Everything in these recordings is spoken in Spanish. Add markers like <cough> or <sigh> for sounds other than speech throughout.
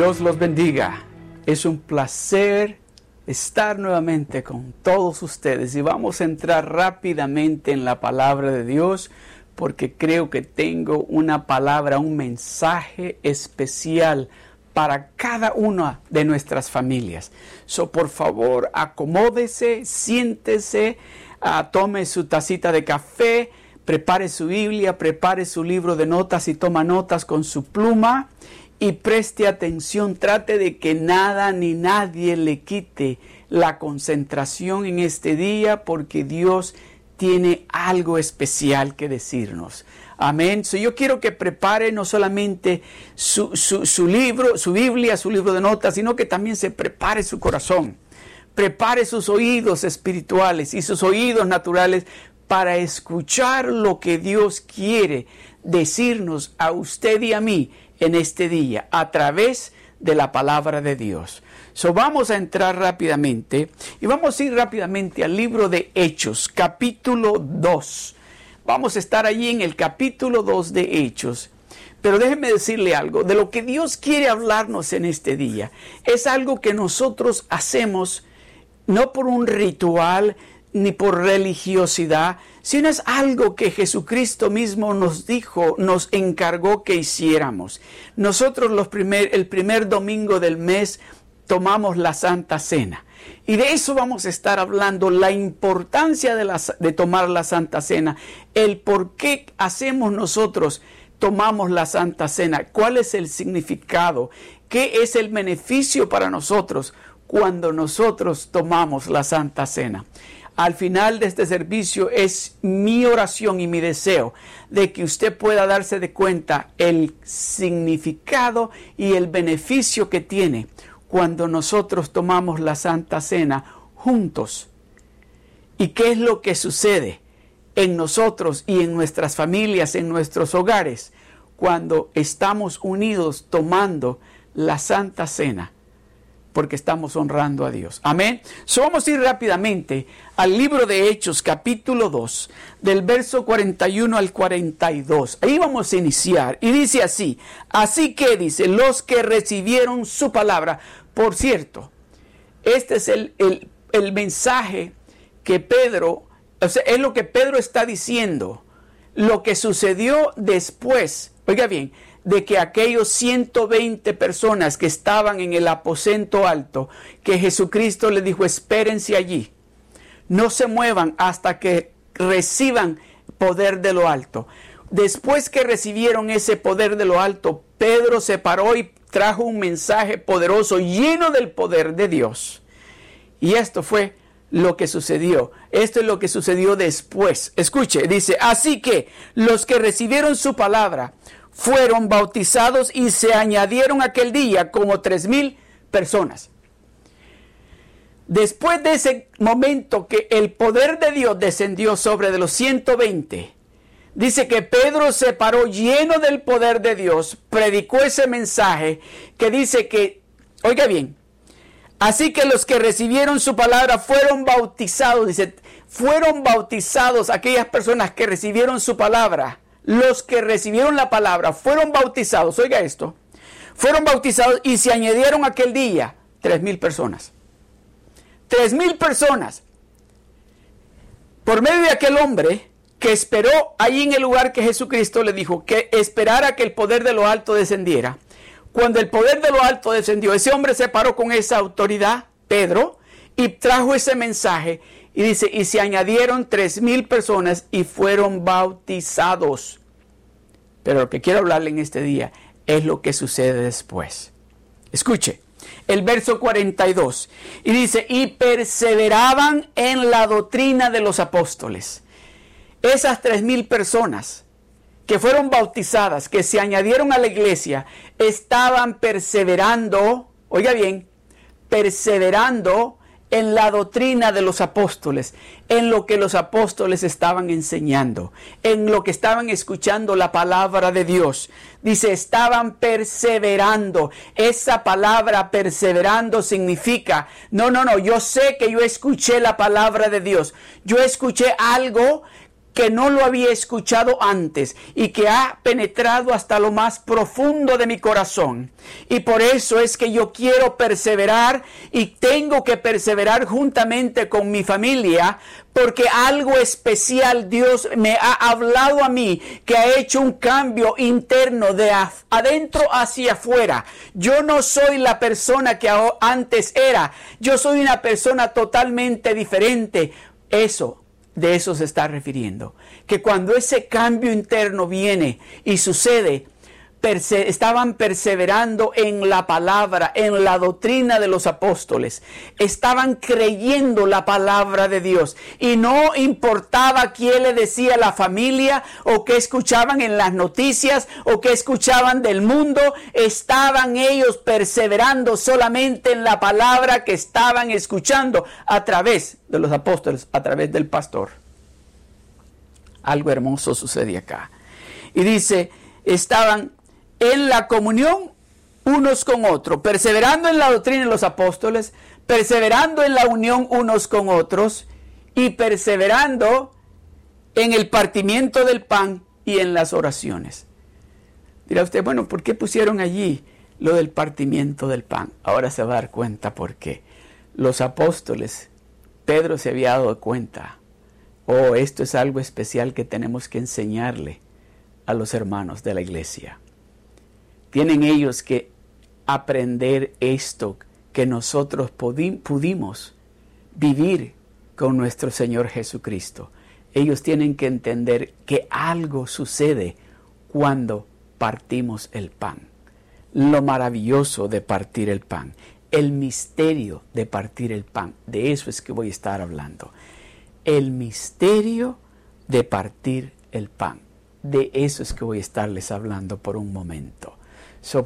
Dios los bendiga. Es un placer estar nuevamente con todos ustedes y vamos a entrar rápidamente en la palabra de Dios porque creo que tengo una palabra, un mensaje especial para cada una de nuestras familias. So, por favor, acomódese, siéntese, uh, tome su tacita de café, prepare su Biblia, prepare su libro de notas y toma notas con su pluma y preste atención, trate de que nada ni nadie le quite la concentración en este día porque Dios tiene algo especial que decirnos. Amén. So, yo quiero que prepare no solamente su, su, libro, su Biblia, su libro de notas, sino que también se prepare su corazón. Prepare sus oídos espirituales y sus oídos naturales para escuchar lo que Dios quiere decirnos a usted y a mí en este día a través de la palabra de Dios. So, vamos a entrar rápidamente y vamos a ir rápidamente al libro de Hechos, capítulo 2. Vamos a estar allí en el capítulo 2 de Hechos. Pero déjeme decirle algo, de lo que Dios quiere hablarnos en este día, es algo que nosotros hacemos no por un ritual ni por religiosidad, sino es algo que Jesucristo mismo nos dijo, nos encargó que hiciéramos. Nosotros los primer, el primer domingo del mes tomamos la Santa Cena. Y de eso vamos a estar hablando, la importancia de, de tomar la Santa Cena, el por qué hacemos nosotros, tomamos la Santa Cena, cuál es el significado, qué es el beneficio para nosotros cuando nosotros tomamos la Santa Cena al final de este servicio es mi oración y mi deseo de que usted pueda darse de cuenta el significado y el beneficio que tiene cuando nosotros tomamos la Santa Cena juntos. ¿Y qué es lo que sucede en nosotros y en nuestras familias, en nuestros hogares, cuando estamos unidos tomando la Santa Cena? Porque estamos honrando a Dios. Amén. Vamos a ir rápidamente al libro de Hechos, capítulo 2, del verso 41 al 42. Ahí vamos a iniciar. Y dice así, así que dice, los que recibieron su palabra. Por cierto, este es el, el mensaje que Pedro, o sea, es lo que Pedro está diciendo. Lo que sucedió después, oiga bien, de que aquellos 120 personas que estaban en el aposento alto, que Jesucristo le dijo, espérense allí, no se muevan hasta que reciban poder de lo alto. Después que recibieron ese poder de lo alto, Pedro se paró y trajo un mensaje poderoso lleno del poder de Dios. Y esto fue lo que sucedió. Esto es lo que sucedió después. Escuche, dice, así que los que recibieron su palabra fueron bautizados y se añadieron aquel día como tres mil personas. Después de ese momento que el poder de Dios descendió sobre de los 120, dice que Pedro se paró lleno del poder de Dios, predicó ese mensaje que dice que, oiga bien, así que los que recibieron su palabra fueron bautizados, dice, fueron bautizados aquellas personas que recibieron su palabra los que recibieron la palabra fueron bautizados, oiga esto, fueron bautizados y se añadieron aquel día tres mil personas. Tres mil personas. Por medio de aquel hombre que esperó ahí en el lugar que Jesucristo le dijo que esperara que el poder de lo alto descendiera. Cuando el poder de lo alto descendió, ese hombre se paró con esa autoridad, Pedro, y trajo ese mensaje y dice, y se añadieron tres mil personas y fueron bautizados. Pero lo que quiero hablarle en este día es lo que sucede después. Escuche, el verso 42. Y dice, y perseveraban en la doctrina de los apóstoles. Esas tres mil personas que fueron bautizadas, que se añadieron a la iglesia, estaban perseverando, oiga bien, perseverando en la doctrina de los apóstoles, en lo que los apóstoles estaban enseñando, en lo que estaban escuchando la palabra de Dios. Dice, estaban perseverando. Esa palabra perseverando significa, no, no, no, yo sé que yo escuché la palabra de Dios. Yo escuché algo que no lo había escuchado antes y que ha penetrado hasta lo más profundo de mi corazón. Y por eso es que yo quiero perseverar y tengo que perseverar juntamente con mi familia porque algo especial Dios me ha hablado a mí que ha hecho un cambio interno de adentro hacia afuera. Yo no soy la persona que antes era, yo soy una persona totalmente diferente. Eso de eso se está refiriendo. Que cuando ese cambio interno viene y sucede, estaban perseverando en la palabra, en la doctrina de los apóstoles. Estaban creyendo la palabra de Dios. Y no importaba quién le decía la familia o qué escuchaban en las noticias o qué escuchaban del mundo. Estaban ellos perseverando solamente en la palabra que estaban escuchando a través de los apóstoles, a través del pastor. Algo hermoso sucede acá. Y dice, estaban en la comunión unos con otros, perseverando en la doctrina de los apóstoles, perseverando en la unión unos con otros y perseverando en el partimiento del pan y en las oraciones. Dirá usted, bueno, ¿por qué pusieron allí lo del partimiento del pan? Ahora se va a dar cuenta por qué. Los apóstoles, Pedro se había dado cuenta, oh, esto es algo especial que tenemos que enseñarle a los hermanos de la iglesia. Tienen ellos que aprender esto que nosotros pudimos vivir con nuestro Señor Jesucristo. Ellos tienen que entender que algo sucede cuando partimos el pan. Lo maravilloso de partir el pan. El misterio de partir el pan. De eso es que voy a estar hablando. El misterio de partir el pan. De eso es que voy a estarles hablando por un momento.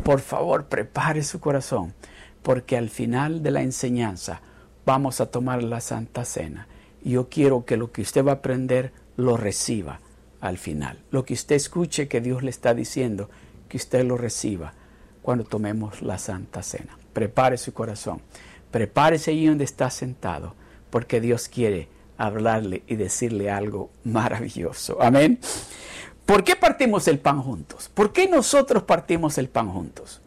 Por favor, prepare su corazón, porque al final de la enseñanza vamos a tomar la Santa Cena. Yo quiero que lo que usted va a aprender lo reciba al final. Lo que usted escuche que Dios le está diciendo, que usted lo reciba cuando tomemos la Santa Cena. Prepare su corazón. Prepárese ahí donde está sentado, porque Dios quiere hablarle y decirle algo maravilloso. Amén. ¿Por qué partimos el pan juntos? ¿Por qué nosotros partimos el pan juntos?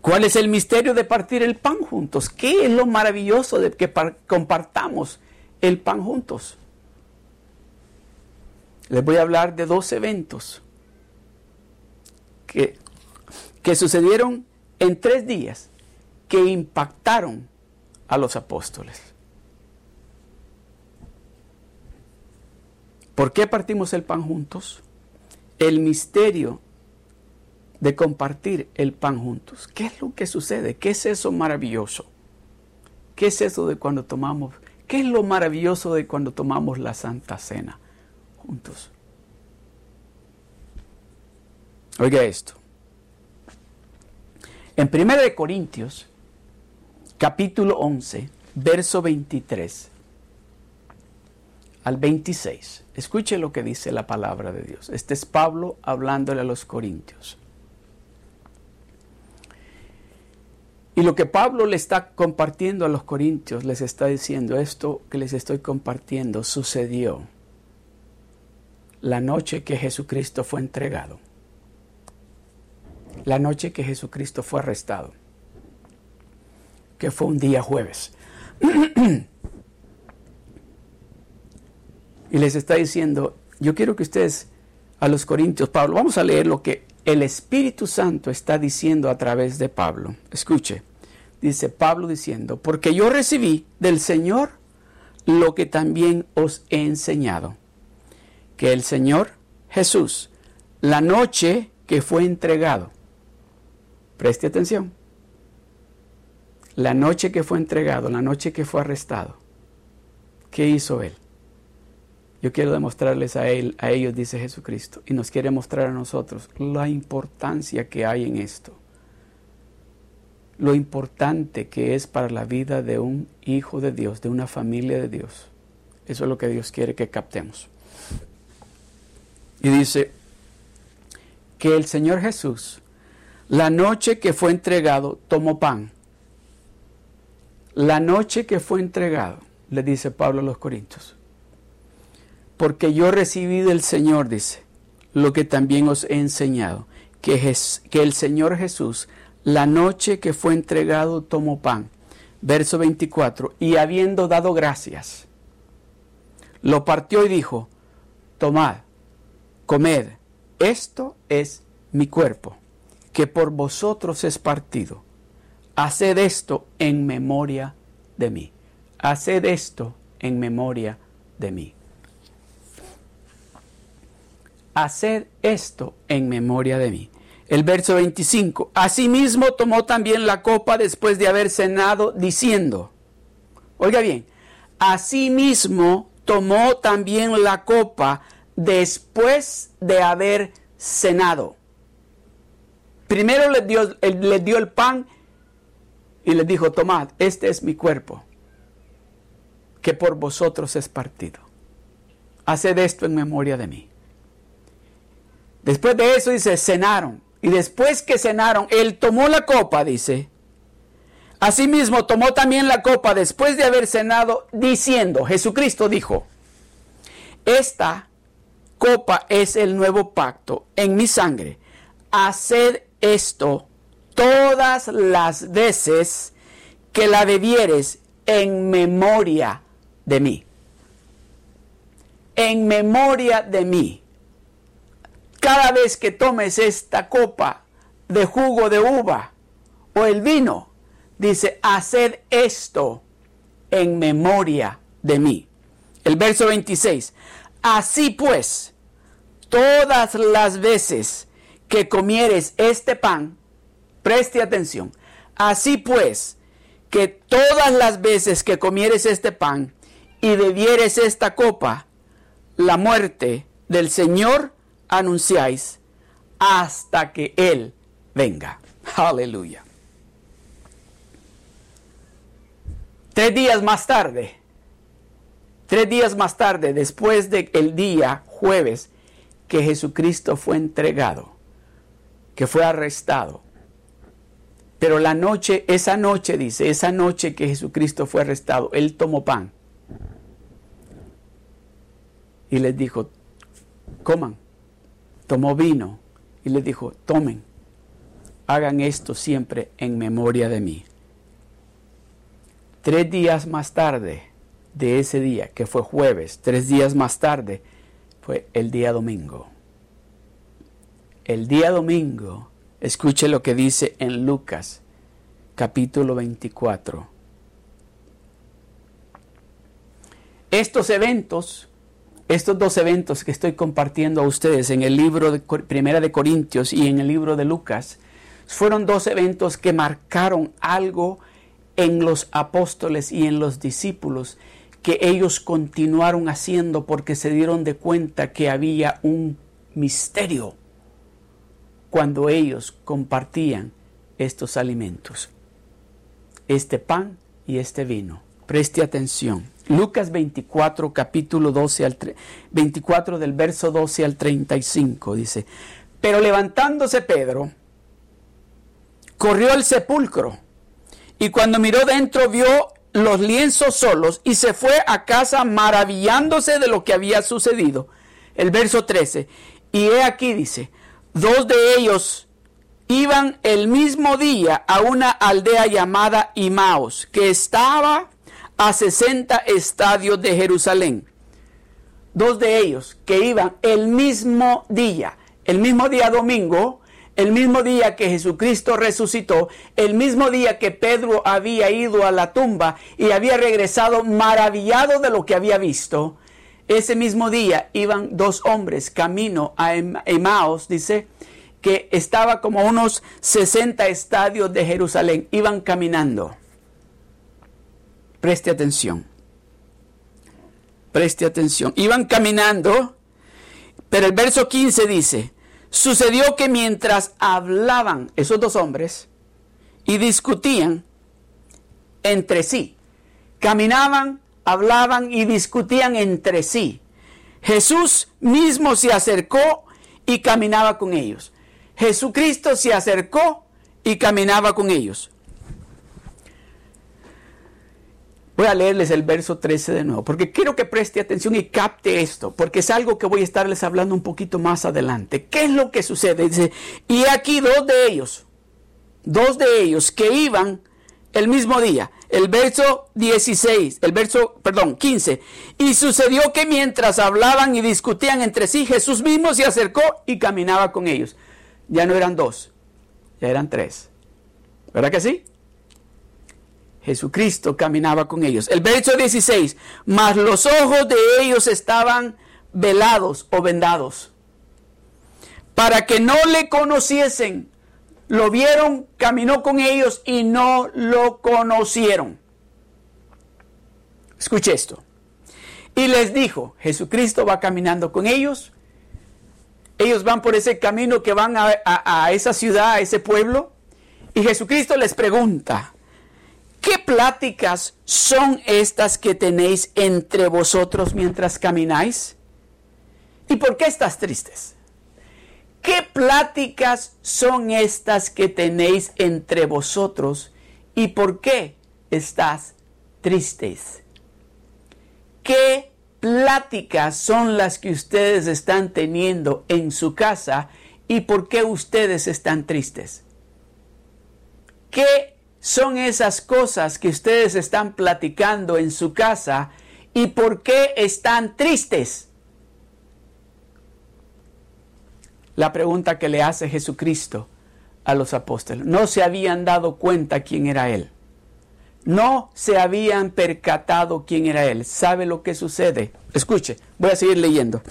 ¿Cuál es el misterio de partir el pan juntos? ¿Qué es lo maravilloso de que compartamos el pan juntos? Les voy a hablar de dos eventos que, que sucedieron en tres días que impactaron a los apóstoles. ¿Por qué partimos el pan juntos? El misterio de compartir el pan juntos. ¿Qué es lo que sucede? ¿Qué es eso maravilloso? ¿Qué es eso de cuando tomamos? ¿Qué es lo maravilloso de cuando tomamos la Santa Cena juntos? Oiga esto. En 1 Corintios, capítulo 11, verso 23 al 26. Escuche lo que dice la palabra de Dios. Este es Pablo hablándole a los corintios. Y lo que Pablo le está compartiendo a los corintios, les está diciendo, esto que les estoy compartiendo sucedió la noche que Jesucristo fue entregado, la noche que Jesucristo fue arrestado, que fue un día jueves. <clears throat> y les está diciendo, yo quiero que ustedes a los Corintios, Pablo, vamos a leer lo que el Espíritu Santo está diciendo a través de Pablo. Escuche, dice Pablo diciendo, porque yo recibí del Señor lo que también os he enseñado, que el Señor Jesús, la noche que fue entregado, preste atención, la noche que fue entregado, la noche que fue arrestado, ¿qué hizo él? Yo quiero demostrarles a, él, a ellos, dice Jesucristo, y nos quiere mostrar a nosotros la importancia que hay en esto. Lo importante que es para la vida de un hijo de Dios, de una familia de Dios. Eso es lo que Dios quiere que captemos. Y dice que el Señor Jesús, la noche que fue entregado, tomó pan. La noche que fue entregado, le dice Pablo a los Corintios porque yo recibí del Señor, dice, lo que también os he enseñado, que, que el Señor Jesús, la noche que fue entregado, tomó pan. Verso 24, y habiendo dado gracias, lo partió y dijo, tomad, comed, esto es mi cuerpo, que por vosotros es partido. Haced esto en memoria de mí. Haced esto en memoria de mí. Haced esto en memoria de mí. El verso 25. Asimismo tomó también la copa después de haber cenado, diciendo, oiga bien, asimismo tomó también la copa después de haber cenado. Primero les dio, les dio el pan y les dijo, tomad, este es mi cuerpo, que por vosotros es partido. Haced esto en memoria de mí. Después de eso dice, cenaron. Y después que cenaron, él tomó la copa, dice. Asimismo tomó también la copa después de haber cenado, diciendo, Jesucristo dijo, esta copa es el nuevo pacto en mi sangre. Haced esto todas las veces que la bebieres en memoria de mí. En memoria de mí. Cada vez que tomes esta copa de jugo de uva o el vino, dice, haced esto en memoria de mí. El verso 26. Así pues, todas las veces que comieres este pan, preste atención. Así pues, que todas las veces que comieres este pan y bebieres esta copa, la muerte del Señor anunciáis hasta que Él venga. Aleluya. Tres días más tarde, tres días más tarde, después del día jueves que Jesucristo fue entregado, que fue arrestado, pero la noche, esa noche, dice, esa noche que Jesucristo fue arrestado, Él tomó pan y les dijo, coman tomó vino y le dijo, tomen, hagan esto siempre en memoria de mí. Tres días más tarde de ese día, que fue jueves, tres días más tarde, fue el día domingo. El día domingo, escuche lo que dice en Lucas capítulo 24. Estos eventos estos dos eventos que estoy compartiendo a ustedes en el libro de Primera de Corintios y en el libro de Lucas fueron dos eventos que marcaron algo en los apóstoles y en los discípulos que ellos continuaron haciendo porque se dieron de cuenta que había un misterio cuando ellos compartían estos alimentos, este pan y este vino. Preste atención. Lucas 24, capítulo 12 al 24 del verso 12 al 35 dice, pero levantándose Pedro, corrió al sepulcro y cuando miró dentro vio los lienzos solos y se fue a casa maravillándose de lo que había sucedido. El verso 13, y he aquí dice, dos de ellos iban el mismo día a una aldea llamada Imaos, que estaba a 60 estadios de Jerusalén. Dos de ellos que iban el mismo día, el mismo día domingo, el mismo día que Jesucristo resucitó, el mismo día que Pedro había ido a la tumba y había regresado maravillado de lo que había visto. Ese mismo día iban dos hombres camino a Emaos, dice, que estaba como unos 60 estadios de Jerusalén, iban caminando. Preste atención. Preste atención. Iban caminando, pero el verso 15 dice, sucedió que mientras hablaban esos dos hombres y discutían entre sí, caminaban, hablaban y discutían entre sí, Jesús mismo se acercó y caminaba con ellos. Jesucristo se acercó y caminaba con ellos. Voy a leerles el verso 13 de nuevo, porque quiero que preste atención y capte esto, porque es algo que voy a estarles hablando un poquito más adelante. ¿Qué es lo que sucede? Dice, y aquí dos de ellos, dos de ellos que iban el mismo día. El verso 16, el verso, perdón, 15. Y sucedió que mientras hablaban y discutían entre sí, Jesús mismo se acercó y caminaba con ellos. Ya no eran dos, ya eran tres. ¿Verdad que sí? Jesucristo caminaba con ellos. El verso 16, mas los ojos de ellos estaban velados o vendados, para que no le conociesen. Lo vieron, caminó con ellos y no lo conocieron. Escuche esto. Y les dijo, Jesucristo va caminando con ellos. Ellos van por ese camino que van a, a esa ciudad, a ese pueblo. Y Jesucristo les pregunta, ¿Qué pláticas son estas que tenéis entre vosotros mientras camináis? ¿Y por qué estás tristes? ¿Qué pláticas son estas que tenéis entre vosotros y por qué estás tristes? ¿Qué pláticas son las que ustedes están teniendo en su casa y por qué ustedes están tristes? ¿Qué son esas cosas que ustedes están platicando en su casa y por qué están tristes? La pregunta que le hace Jesucristo a los apóstoles. No se habían dado cuenta quién era Él. No se habían percatado quién era Él. ¿Sabe lo que sucede? Escuche, voy a seguir leyendo.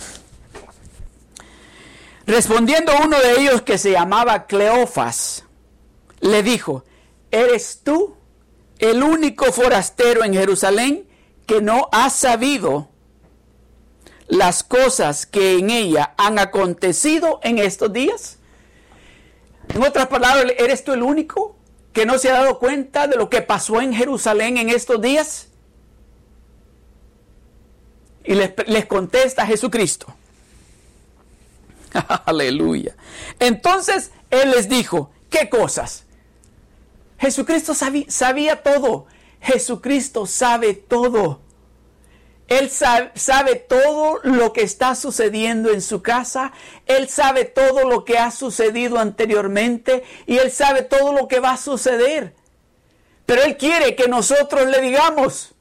Respondiendo uno de ellos que se llamaba Cleofas, le dijo, ¿Eres tú el único forastero en Jerusalén que no ha sabido las cosas que en ella han acontecido en estos días? En otras palabras, ¿eres tú el único que no se ha dado cuenta de lo que pasó en Jerusalén en estos días? Y les, les contesta Jesucristo. <laughs> Aleluya. Entonces Él les dijo, ¿qué cosas? Jesucristo sabía, todo. Jesucristo sabe todo. Él sabe, todo lo que está sucediendo en su casa. Él sabe todo lo que ha sucedido anteriormente. Y Él sabe todo lo que va a suceder. Pero Él quiere que nosotros le digamos.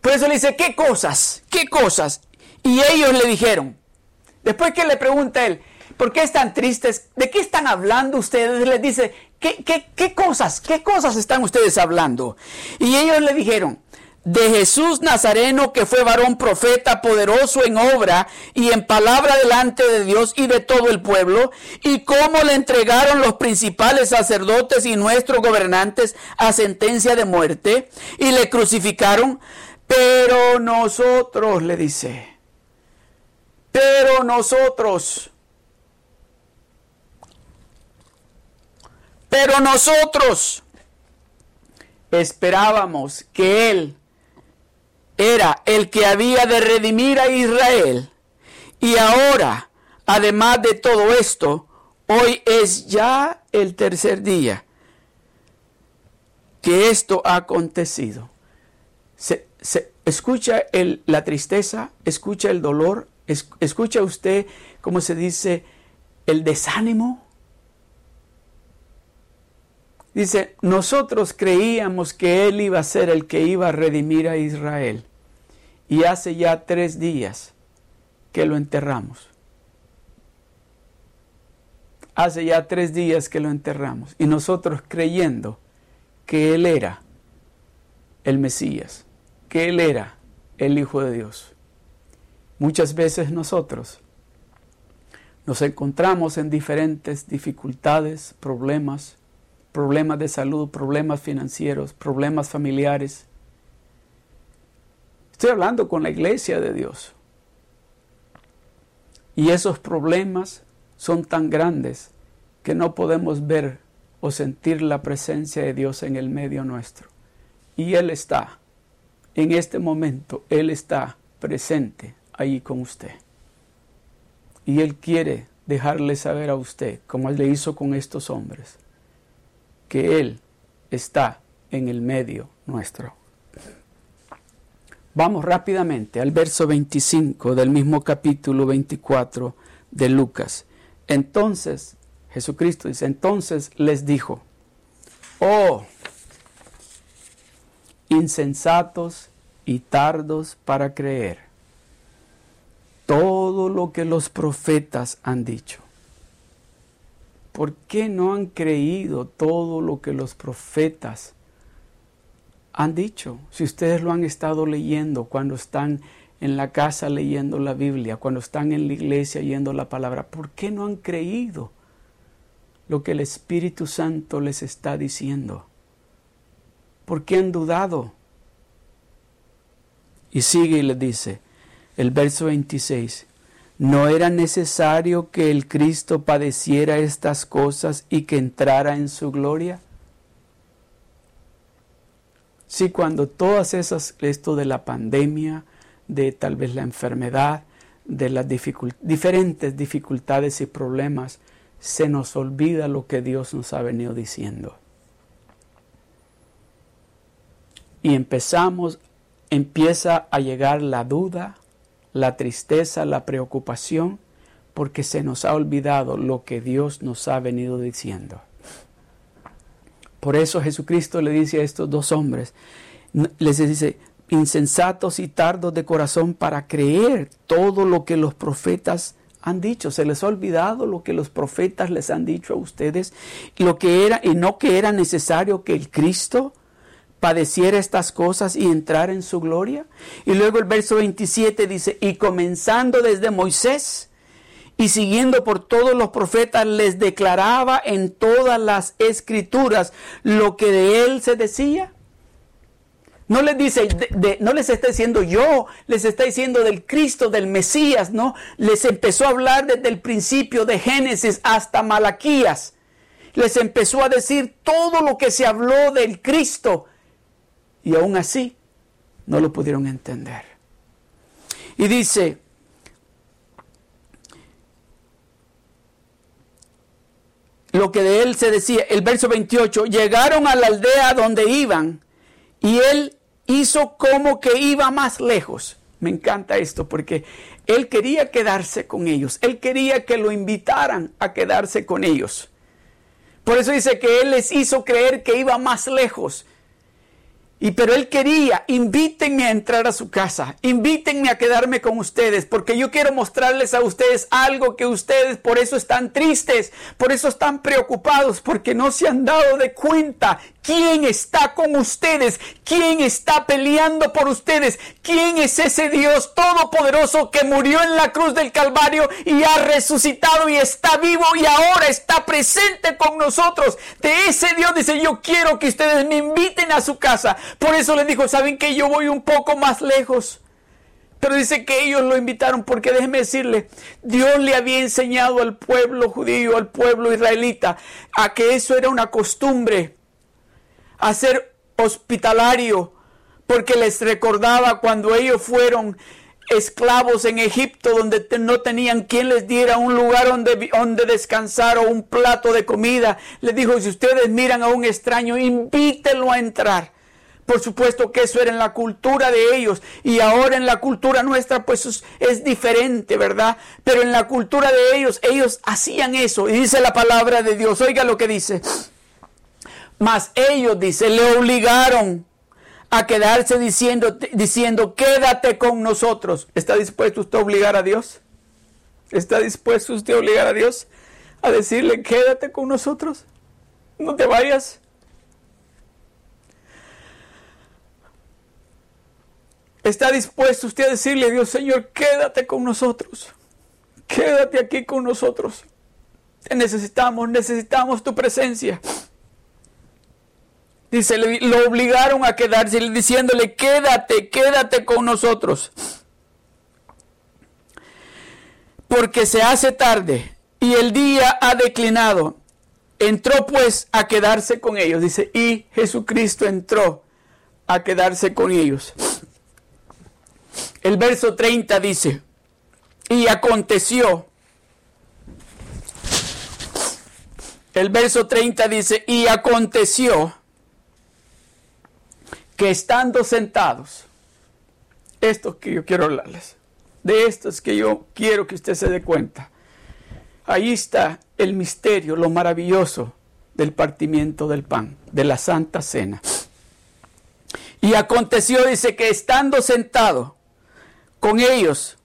Por eso le dice, ¿qué cosas? ¿Qué cosas? Y ellos le dijeron. Después que le pregunta Él, ¿Por qué están tristes? ¿De qué están hablando ustedes? Les dice, ¿qué, qué, cosas? ¿Qué cosas están ustedes hablando? Y ellos le dijeron, de Jesús Nazareno, que fue varón profeta, poderoso en obra y en palabra delante de Dios y de todo el pueblo, y cómo le entregaron los principales sacerdotes y nuestros gobernantes a sentencia de muerte, y le crucificaron, pero nosotros, le dice, pero nosotros, Pero nosotros esperábamos que Él era el que había de redimir a Israel. Y ahora, además de todo esto, hoy es ya el tercer día que esto ha acontecido. Se, escucha la tristeza, escucha el dolor, escucha usted, como se dice, el desánimo. Dice, nosotros creíamos que Él iba a ser el que iba a redimir a Israel. Y hace ya tres días que lo enterramos. Hace ya tres días que lo enterramos. Y nosotros creyendo que Él era el Mesías, que Él era el Hijo de Dios. Muchas veces nosotros nos encontramos en diferentes dificultades, problemas, problemas de salud, problemas financieros, problemas familiares. Estoy hablando con la iglesia de Dios. Y esos problemas son tan grandes que no podemos ver o sentir la presencia de Dios en el medio nuestro. Y Él está, en este momento, Él está presente ahí con usted. Y Él quiere dejarle saber a usted, como le hizo con estos hombres, que Él está en el medio nuestro. Vamos rápidamente al verso 25 del mismo capítulo 24 de Lucas. Entonces, Jesucristo dice, entonces les dijo, oh, insensatos y tardos para creer todo lo que los profetas han dicho. ¿Por qué no han creído todo lo que los profetas han dicho? Si ustedes lo han estado leyendo cuando están en la casa leyendo la Biblia, cuando están en la iglesia leyendo la palabra, ¿por qué no han creído lo que el Espíritu Santo les está diciendo? ¿Por qué han dudado? Y sigue y le dice, el verso 26, ¿no era necesario que el Cristo padeciera estas cosas y que entrara en su gloria? Sí, cuando todas esas, esto de la pandemia, de tal vez la enfermedad, de las diferentes dificultades y problemas, se nos olvida lo que Dios nos ha venido diciendo. Y empezamos, empieza a llegar la duda, la tristeza, la preocupación, porque se nos ha olvidado lo que Dios nos ha venido diciendo. Por eso Jesucristo le dice a estos dos hombres, les dice, insensatos y tardos de corazón para creer todo lo que los profetas han dicho. Se les ha olvidado lo que los profetas les han dicho a ustedes, lo que era y no que era necesario que el Cristo padeciera estas cosas y entrar en su gloria. Y luego el verso 27 dice, y comenzando desde Moisés y siguiendo por todos los profetas, les declaraba en todas las escrituras lo que de él se decía. No les dice, no les está diciendo yo, les está diciendo del Cristo, del Mesías, ¿no? Les empezó a hablar desde el principio de Génesis hasta Malaquías. Les empezó a decir todo lo que se habló del Cristo y aún así no lo pudieron entender. Y dice, lo que de él se decía, el verso 28, llegaron a la aldea donde iban y él hizo como que iba más lejos. Me encanta esto porque él quería quedarse con ellos, él quería que lo invitaran a quedarse con ellos. Por eso dice que él les hizo creer que iba más lejos. Y pero él quería, invítenme a entrar a su casa, invítenme a quedarme con ustedes, porque yo quiero mostrarles a ustedes algo que ustedes por eso están tristes, por eso están preocupados, porque no se han dado de cuenta quién está con ustedes, quién está peleando por ustedes, quién es ese Dios todopoderoso que murió en la cruz del Calvario y ha resucitado y está vivo y ahora está presente con nosotros. De ese Dios dice, yo quiero que ustedes me inviten a su casa por eso les dijo, ¿saben que yo voy un poco más lejos? Pero dice que ellos lo invitaron porque déjenme decirle, Dios le había enseñado al pueblo judío, al pueblo israelita, a que eso era una costumbre, a ser hospitalario, porque les recordaba cuando ellos fueron esclavos en Egipto donde no tenían quien les diera un lugar donde, donde descansar o un plato de comida. Les dijo, si ustedes miran a un extraño, invítenlo a entrar. Por supuesto que eso era en la cultura de ellos y ahora en la cultura nuestra pues es diferente, ¿verdad? Pero en la cultura de ellos, ellos hacían eso y dice la palabra de Dios, oiga lo que dice. Mas ellos, dice, le obligaron a quedarse diciendo, diciendo, quédate con nosotros. ¿Está dispuesto usted a obligar a Dios? ¿Está dispuesto usted a obligar a Dios a decirle, quédate con nosotros? No te vayas. ¿Está dispuesto usted a decirle a Dios, Señor, quédate con nosotros? Quédate aquí con nosotros. Te necesitamos, necesitamos tu presencia. Dice, lo obligaron a quedarse diciéndole, quédate, quédate con nosotros. Porque se hace tarde y el día ha declinado. Entró pues a quedarse con ellos. Dice, y Jesucristo entró a quedarse con ellos. El verso 30 dice, y aconteció. El verso 30 dice, y aconteció que estando sentados, esto que yo quiero hablarles, de esto es que yo quiero que usted se dé cuenta. Ahí está el misterio, lo maravilloso del partimiento del pan, de la Santa Cena. Y aconteció, dice, que estando sentado con ellos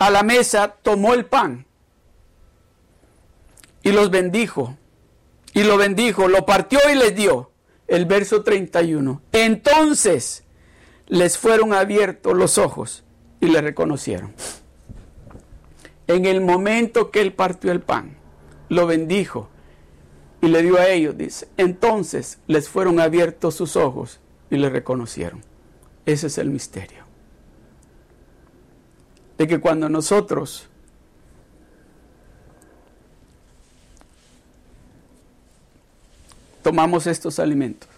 a la mesa, tomó el pan y los bendijo. Y lo bendijo, lo partió y les dio. El verso 31. Entonces les fueron abiertos los ojos y le reconocieron. En el momento que él partió el pan, lo bendijo y le dio a ellos, dice, entonces les fueron abiertos sus ojos y le reconocieron. Ese es el misterio. De que cuando nosotros tomamos estos alimentos,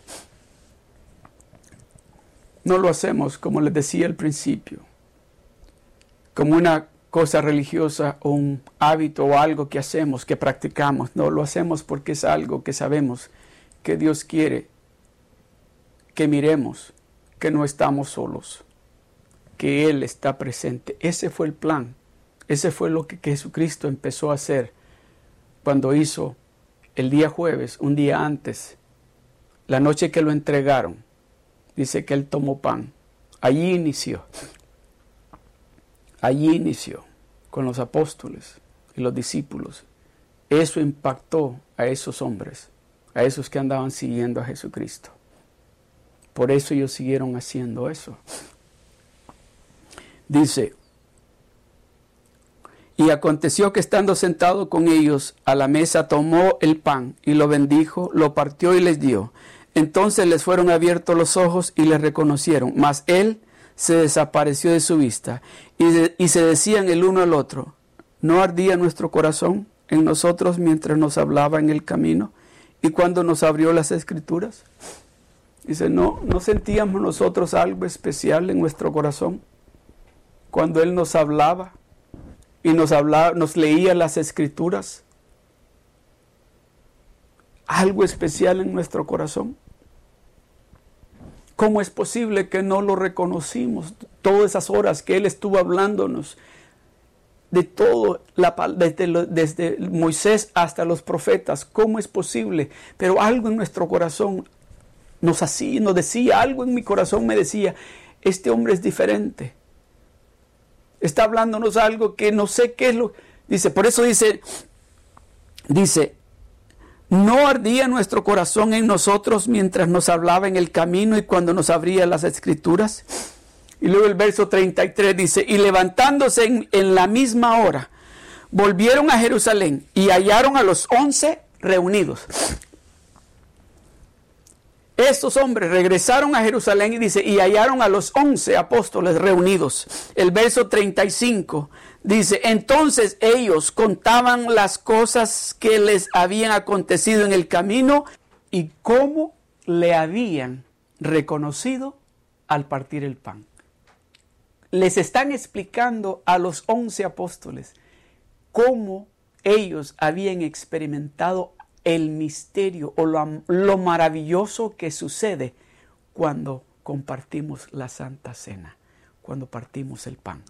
no lo hacemos, como les decía al principio, como una cosa religiosa o un hábito o algo que hacemos, que practicamos. No, lo hacemos porque es algo que sabemos que Dios quiere que miremos que no estamos solos, que Él está presente. Ese fue el plan, ese fue lo que Jesucristo empezó a hacer cuando hizo el día jueves, un día antes, la noche que lo entregaron. Dice que Él tomó pan. Allí inició. Allí inició con los apóstoles y los discípulos. Eso impactó a esos hombres, a esos que andaban siguiendo a Jesucristo. Por eso ellos siguieron haciendo eso. Dice, y aconteció que estando sentado con ellos a la mesa, tomó el pan y lo bendijo, lo partió y les dio. Entonces les fueron abiertos los ojos y les reconocieron, mas él se desapareció de su vista y, se decían el uno al otro, ¿no ardía nuestro corazón en nosotros mientras nos hablaba en el camino y cuando nos abrió las escrituras? Dice, no, no sentíamos nosotros algo especial en nuestro corazón cuando Él nos hablaba y nos hablaba, nos leía las escrituras. Algo especial en nuestro corazón. ¿Cómo es posible que no lo reconocimos? Todas esas horas que Él estuvo hablándonos de todo, desde, desde, Moisés hasta los profetas, ¿cómo es posible? Pero algo en nuestro corazón nos hacía, nos decía, algo en mi corazón me decía, este hombre es diferente. Está hablándonos algo que no sé qué es lo. Dice, por eso dice, dice, ¿No ardía nuestro corazón en nosotros mientras nos hablaba en el camino y cuando nos abría las escrituras? Y luego el verso 33 dice, y levantándose en, en la misma hora, volvieron a Jerusalén y hallaron a los once reunidos. Estos hombres regresaron a Jerusalén y dice, y hallaron a los once apóstoles reunidos. El verso 35 dice, entonces ellos contaban las cosas que les habían acontecido en el camino y cómo le habían reconocido al partir el pan. Les están explicando a los once apóstoles cómo ellos habían experimentado el misterio o lo, maravilloso que sucede cuando compartimos la Santa Cena, cuando partimos el pan.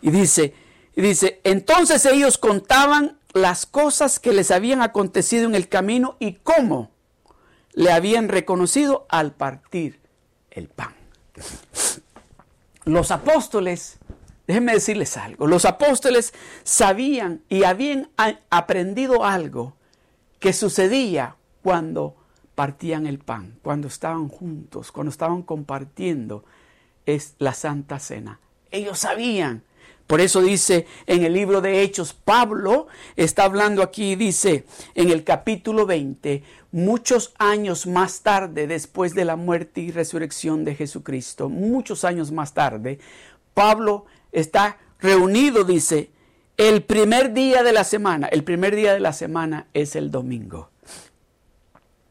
Y dice, y dice, entonces ellos contaban las cosas que les habían acontecido en el camino y cómo le habían reconocido al partir el pan. Los apóstoles Déjenme decirles algo. Los apóstoles sabían y habían aprendido algo que sucedía cuando partían el pan, cuando estaban juntos, cuando estaban compartiendo es la Santa Cena. Ellos sabían. Por eso dice en el libro de Hechos, Pablo está hablando aquí, dice en el capítulo 20, muchos años más tarde, después de la muerte y resurrección de Jesucristo, muchos años más tarde, Pablo está reunido, dice, el primer día de la semana. El primer día de la semana es el domingo.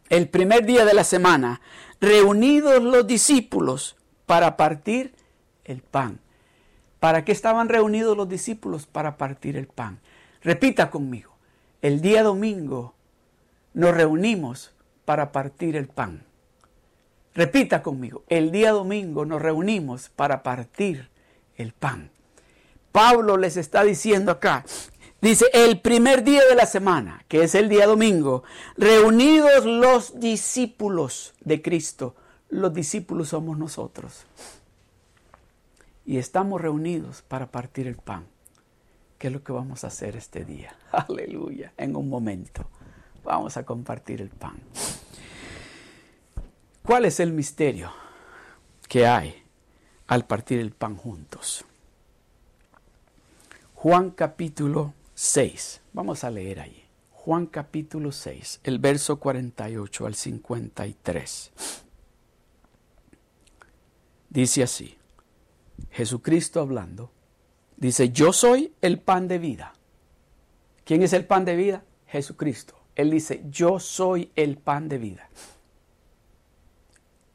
El primer día de la semana, reunidos los discípulos para partir el pan. ¿Para qué estaban reunidos los discípulos? Para partir el pan. Repita conmigo, el día domingo nos reunimos para partir el pan. Repita conmigo, el día domingo nos reunimos para partir el pan. Pablo les está diciendo acá, dice, el primer día de la semana, que es el día domingo, reunidos los discípulos de Cristo, los discípulos somos nosotros. Y estamos reunidos para partir el pan. ¿Qué es lo que vamos a hacer este día? <laughs> Aleluya, en un momento. Vamos a compartir el pan. ¿Cuál es el misterio que hay al partir el pan juntos? Juan capítulo 6. Vamos a leer ahí. Juan capítulo 6, el verso 48 al 53. Dice así, Jesucristo hablando, dice, yo soy el pan de vida. ¿Quién es el pan de vida? Jesucristo. Él dice, yo soy el pan de vida.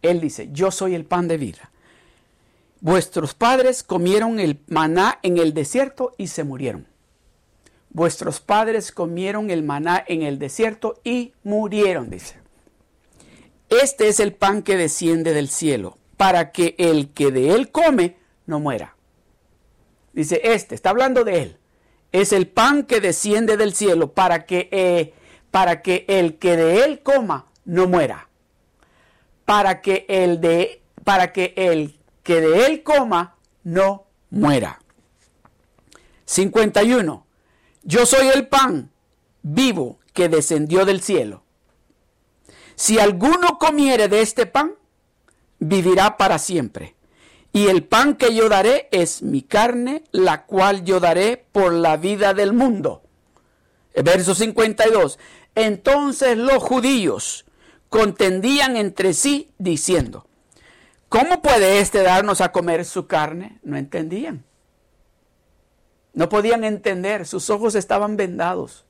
Él dice, yo soy el pan de vida. Vuestros padres comieron el maná en el desierto y se murieron. Vuestros padres comieron el maná en el desierto y murieron, dice. Este es el pan que desciende del cielo, para que el que de él come no muera. Dice, este, está hablando de él. Es el pan que desciende del cielo para que, eh, para que el que de él coma no muera para que el de para que el que de él coma no muera. 51. Yo soy el pan vivo que descendió del cielo. Si alguno comiere de este pan, vivirá para siempre. Y el pan que yo daré es mi carne, la cual yo daré por la vida del mundo. Verso 52. Entonces los judíos contendían entre sí diciendo, ¿cómo puede éste darnos a comer su carne? No entendían. No podían entender, sus ojos estaban vendados,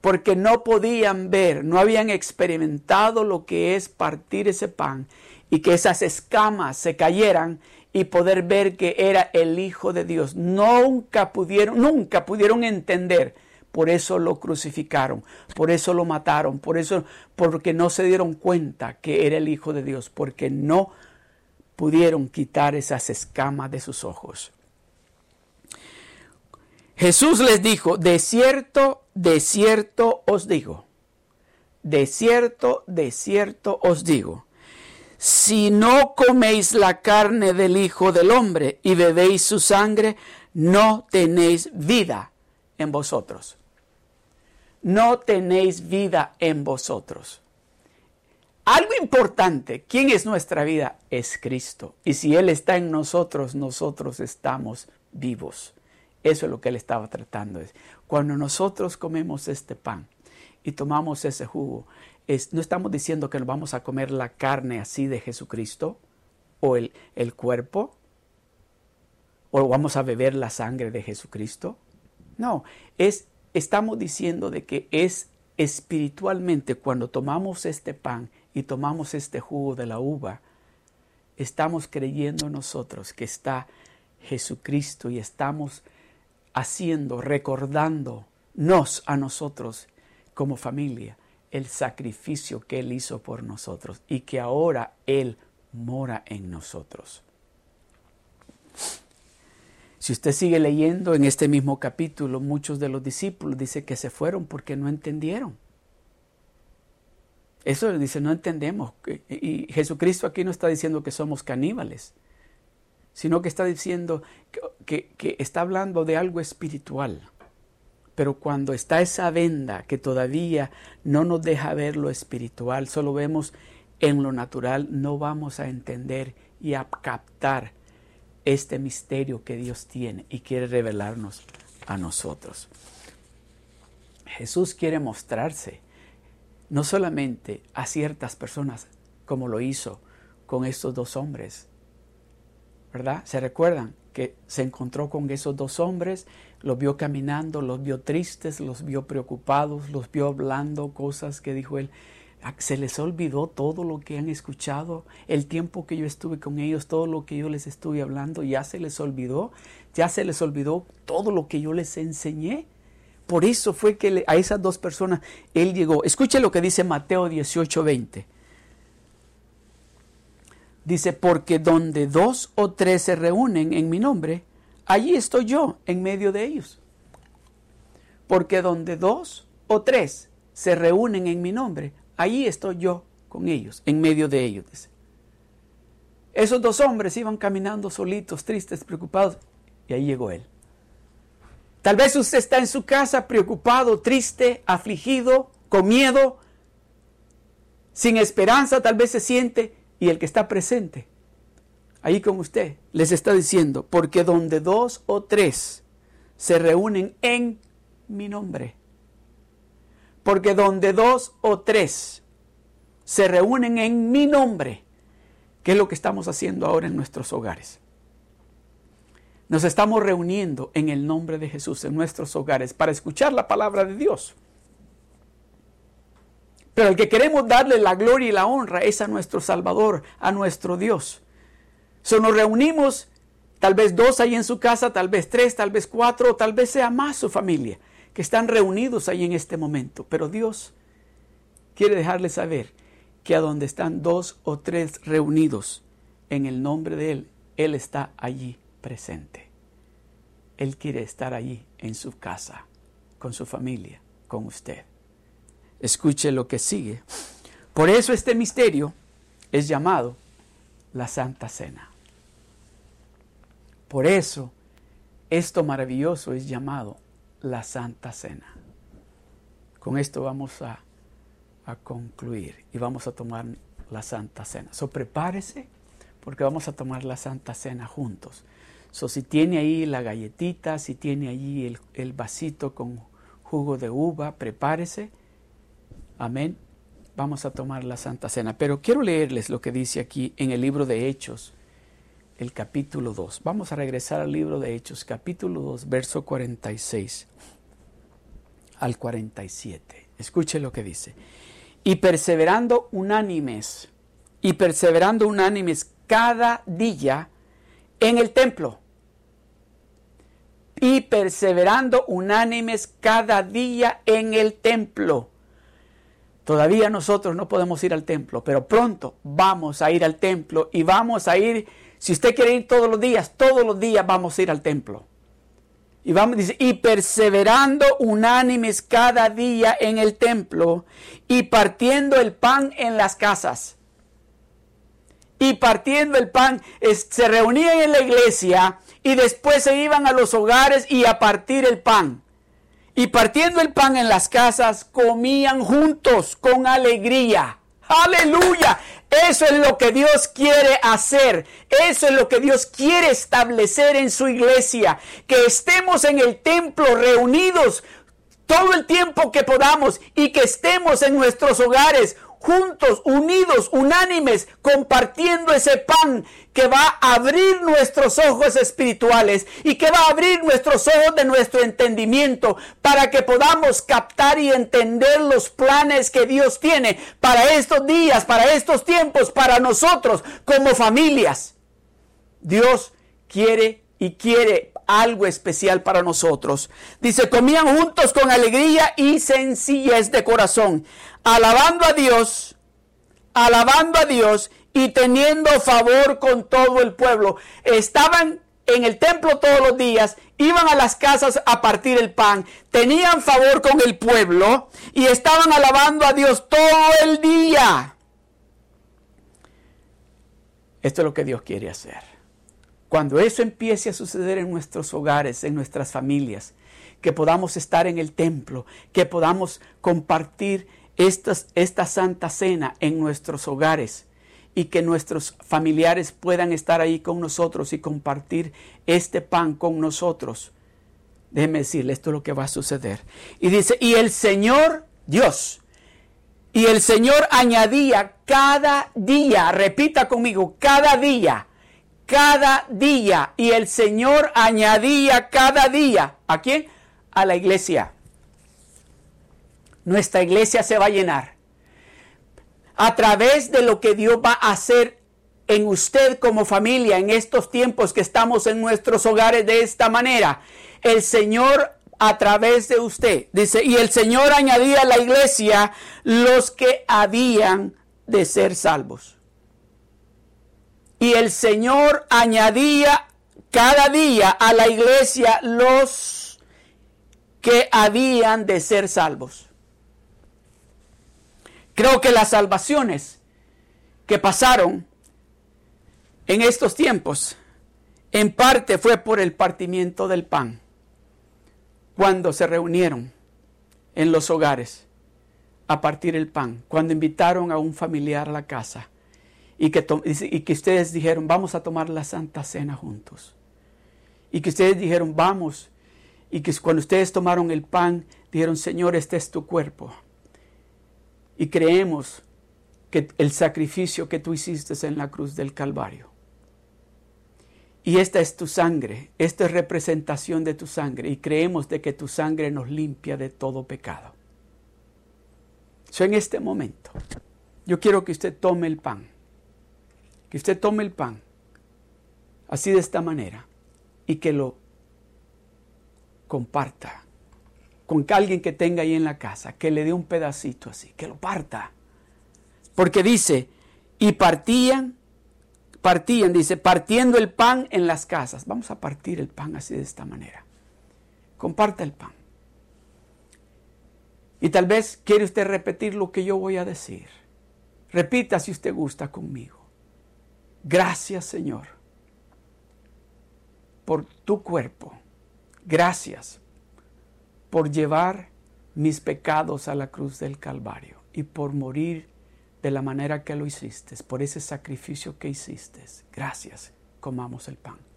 porque no podían ver, no habían experimentado lo que es partir ese pan y que esas escamas se cayeran y poder ver que era el Hijo de Dios. Nunca pudieron, nunca pudieron entender por eso lo crucificaron, por eso lo mataron, por eso, porque no se dieron cuenta que era el Hijo de Dios, porque no pudieron quitar esas escamas de sus ojos. Jesús les dijo, de cierto, de cierto os digo, de cierto, de cierto os digo, si no coméis la carne del Hijo del Hombre y bebéis su sangre, no tenéis vida en vosotros. No tenéis vida en vosotros. Algo importante, ¿quién es nuestra vida? Es Cristo. Y si Él está en nosotros, nosotros estamos vivos. Eso es lo que Él estaba tratando. Cuando nosotros comemos este pan y tomamos ese jugo, no estamos diciendo que nos vamos a comer la carne así de Jesucristo o el, el cuerpo o vamos a beber la sangre de Jesucristo. No, es, estamos diciendo de que es espiritualmente cuando tomamos este pan y tomamos este jugo de la uva, estamos creyendo nosotros que está Jesucristo y estamos haciendo, recordándonos a nosotros como familia el sacrificio que Él hizo por nosotros y que ahora Él mora en nosotros. Si usted sigue leyendo en este mismo capítulo, muchos de los discípulos dice que se fueron porque no entendieron. Eso dice, no entendemos. Y Jesucristo aquí no está diciendo que somos caníbales, sino que está diciendo que, que, está hablando de algo espiritual. Pero cuando está esa venda que todavía no nos deja ver lo espiritual, solo vemos en lo natural, no vamos a entender y a captar este misterio que Dios tiene y quiere revelarnos a nosotros. Jesús quiere mostrarse no solamente a ciertas personas como lo hizo con estos dos hombres, ¿verdad? ¿Se recuerdan que se encontró con esos dos hombres, los vio caminando, los vio tristes, los vio preocupados, los vio hablando cosas que dijo él, Ah, se les olvidó todo lo que han escuchado, el tiempo que yo estuve con ellos, todo lo que yo les estuve hablando, ya se les olvidó, ya se les olvidó todo lo que yo les enseñé. Por eso fue que a esas dos personas él llegó. Escuche lo que dice Mateo 18, 20. Dice, porque donde dos o tres se reúnen en mi nombre, allí estoy yo en medio de ellos. Porque donde dos o tres se reúnen en mi nombre, allí estoy yo con ellos, en medio de ellos. Dice. Esos dos hombres iban caminando solitos, tristes, preocupados, y ahí llegó él. Tal vez usted está en su casa preocupado, triste, afligido, con miedo, sin esperanza, tal vez se siente, y el que está presente, ahí con usted, les está diciendo, porque donde dos o tres se reúnen en mi nombre, porque donde dos o tres se reúnen en mi nombre, ¿qué es lo que estamos haciendo ahora en nuestros hogares? Nos estamos reuniendo en el nombre de Jesús en nuestros hogares para escuchar la palabra de Dios. Pero el que queremos darle la gloria y la honra es a nuestro Salvador, a nuestro Dios. So nos reunimos, tal vez dos ahí en su casa, tal vez tres, tal vez cuatro, tal vez sea más su familia, que están reunidos ahí en este momento. Pero Dios quiere dejarles saber que a donde están dos o tres reunidos en el nombre de Él, Él está allí presente. Él quiere estar allí en su casa, con su familia, con usted. Escuche lo que sigue. Por eso este misterio es llamado la Santa Cena. Por eso esto maravilloso es llamado la Santa Cena. Con esto vamos a, a concluir y vamos a tomar la Santa Cena. So prepárese porque vamos a tomar la Santa Cena juntos. So si tiene ahí la galletita, si tiene allí el, el vasito con jugo de uva, prepárese Amén. Vamos a tomar la Santa Cena. Pero quiero leerles lo que dice aquí en el libro de Hechos, el capítulo 2. Vamos a regresar al libro de Hechos, capítulo 2, verso 46 al 47. Escuche lo que dice. Y perseverando unánimes, y perseverando unánimes cada día en el templo. Y perseverando unánimes cada día en el templo Todavía nosotros no podemos ir al templo, pero pronto vamos a ir al templo y vamos a ir, si usted quiere ir todos los días, todos los días vamos a ir al templo. Y vamos, y perseverando unánimes cada día en el templo y partiendo el pan en las casas. Y partiendo el pan, se reunían en la iglesia y después se iban a los hogares y a partir el pan. Y partiendo el pan en las casas, comían juntos con alegría. Aleluya. Eso es lo que Dios quiere hacer. Eso es lo que Dios quiere establecer en su iglesia. Que estemos en el templo reunidos todo el tiempo que podamos y que estemos en nuestros hogares juntos, unidos, unánimes, compartiendo ese pan que va a abrir nuestros ojos espirituales y que va a abrir nuestros ojos de nuestro entendimiento para que podamos captar y entender los planes que Dios tiene para estos días, para estos tiempos, para nosotros como familias. Dios quiere y quiere algo especial para nosotros. Dice, comían juntos con alegría y sencillez de corazón, alabando a Dios, alabando a Dios y teniendo favor con todo el pueblo. Estaban en el templo todos los días, iban a las casas a partir el pan, tenían favor con el pueblo y estaban alabando a Dios todo el día. Esto es lo que Dios quiere hacer. Cuando eso empiece a suceder en nuestros hogares, en nuestras familias, que podamos estar en el templo, que podamos compartir esta santa cena en nuestros hogares y que nuestros familiares puedan estar ahí con nosotros y compartir este pan con nosotros. Déjeme decirle, esto es lo que va a suceder. Y dice, y el Señor Dios, y el Señor añadía cada día, repita conmigo, cada día, cada día. Y el Señor añadía cada día. ¿A quién? A la iglesia. Nuestra iglesia se va a llenar. A través de lo que Dios va a hacer en usted como familia en estos tiempos que estamos en nuestros hogares de esta manera. El Señor a través de usted. Dice, y el Señor añadía a la iglesia los que habían de ser salvos. Y el Señor añadía cada día a la iglesia los que habían de ser salvos. Creo que las salvaciones que pasaron en estos tiempos en parte fue por el partimiento del pan, cuando se reunieron en los hogares a partir el pan, cuando invitaron a un familiar a la casa y que, y que ustedes dijeron, vamos a tomar la Santa Cena juntos. Y que ustedes dijeron, vamos. Y que cuando ustedes tomaron el pan, dijeron, Señor, este es tu cuerpo. Y creemos que el sacrificio que tú hiciste en la cruz del Calvario. Y esta es tu sangre, esta es representación de tu sangre. Y creemos de que tu sangre nos limpia de todo pecado. So, en este momento, yo quiero que usted tome el pan. Que usted tome el pan. Así de esta manera y que lo comparta con alguien que tenga ahí en la casa, que le dé un pedacito así, que lo parta. Porque dice, y partían, partían, dice, partiendo el pan en las casas. Vamos a partir el pan así de esta manera. Comparta el pan. Y tal vez quiere usted repetir lo que yo voy a decir. Repita si usted gusta conmigo. Gracias Señor por tu cuerpo. Gracias por llevar mis pecados a la cruz del Calvario y por morir de la manera que lo hiciste, por ese sacrificio que hiciste. Gracias. Comamos el pan.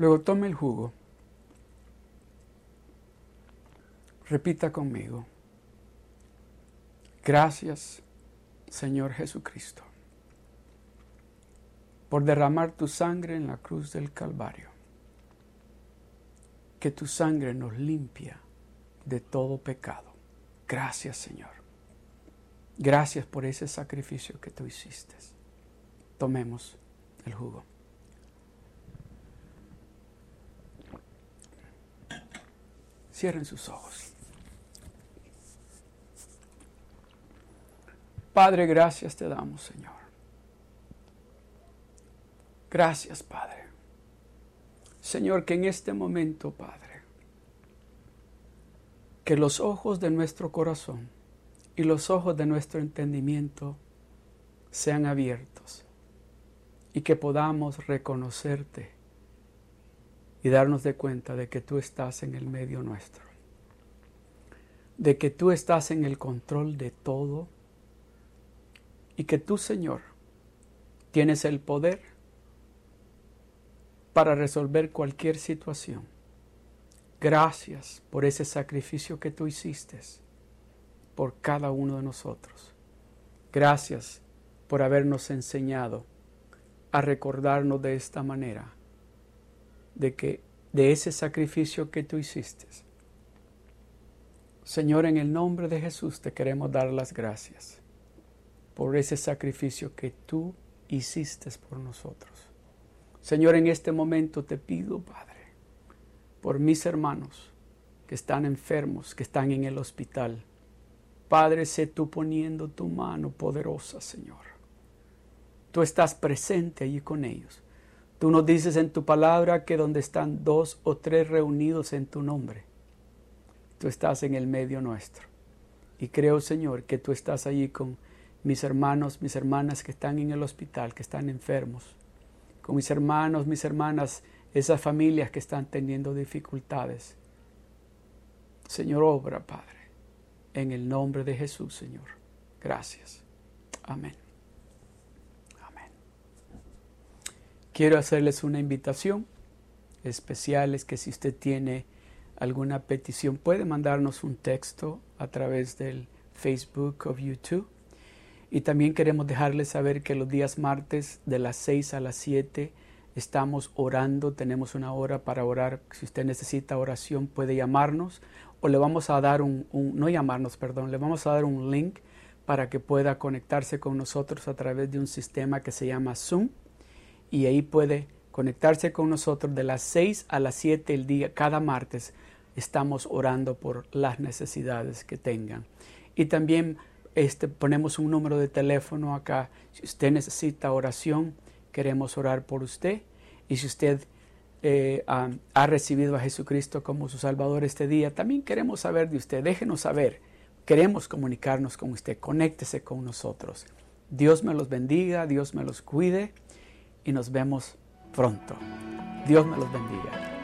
Luego tome el jugo. Repita conmigo. Gracias, Señor Jesucristo, por derramar tu sangre en la cruz del Calvario. Que tu sangre nos limpia de todo pecado. Gracias, Señor. Gracias por ese sacrificio que tú hiciste. Tomemos el jugo. Cierren sus ojos. Padre, gracias te damos, Señor. Gracias, Padre. Señor, que en este momento, Padre, que los ojos de nuestro corazón y los ojos de nuestro entendimiento sean abiertos y que podamos reconocerte y darnos de cuenta de que tú estás en el medio nuestro, de que tú estás en el control de todo y que tú, Señor, tienes el poder para resolver cualquier situación. Gracias por ese sacrificio que tú hiciste por cada uno de nosotros. Gracias por habernos enseñado a recordarnos de esta manera de que de ese sacrificio que tú hiciste. Señor, en el nombre de Jesús te queremos dar las gracias por ese sacrificio que tú hiciste por nosotros. Señor, en este momento te pido, Padre, por mis hermanos que están enfermos, que están en el hospital. Padre, sé tú poniendo tu mano poderosa, Señor. Tú estás presente allí con ellos. Tú nos dices en tu palabra que donde están dos o tres reunidos en tu nombre, tú estás en el medio nuestro. Y creo, Señor, que tú estás allí con mis hermanos, mis hermanas que están en el hospital, que están enfermos, con mis hermanos, mis hermanas, esas familias que están teniendo dificultades. Señor, obra, Padre, en el nombre de Jesús, Señor. Gracias. Amén. Quiero hacerles una invitación especial, es que si usted tiene alguna petición, puede mandarnos un texto a través del Facebook o YouTube y también queremos dejarles saber que los días martes de las 6 a las 7 estamos orando, tenemos una hora para orar. Si usted necesita oración puede llamarnos o le vamos a dar un, no llamarnos, perdón, le vamos a dar un link para que pueda conectarse con nosotros a través de un sistema que se llama Zoom y ahí puede conectarse con nosotros de las 6 a las 7 el día, cada martes. Estamos orando por las necesidades que tengan. Y también este, ponemos un número de teléfono acá. Si usted necesita oración, queremos orar por usted. Y si usted eh, ha, recibido a Jesucristo como su Salvador este día, también queremos saber de usted. Déjenos saber. Queremos comunicarnos con usted. Conéctese con nosotros. Dios me los bendiga, Dios me los cuide y nos vemos pronto. Dios me los bendiga.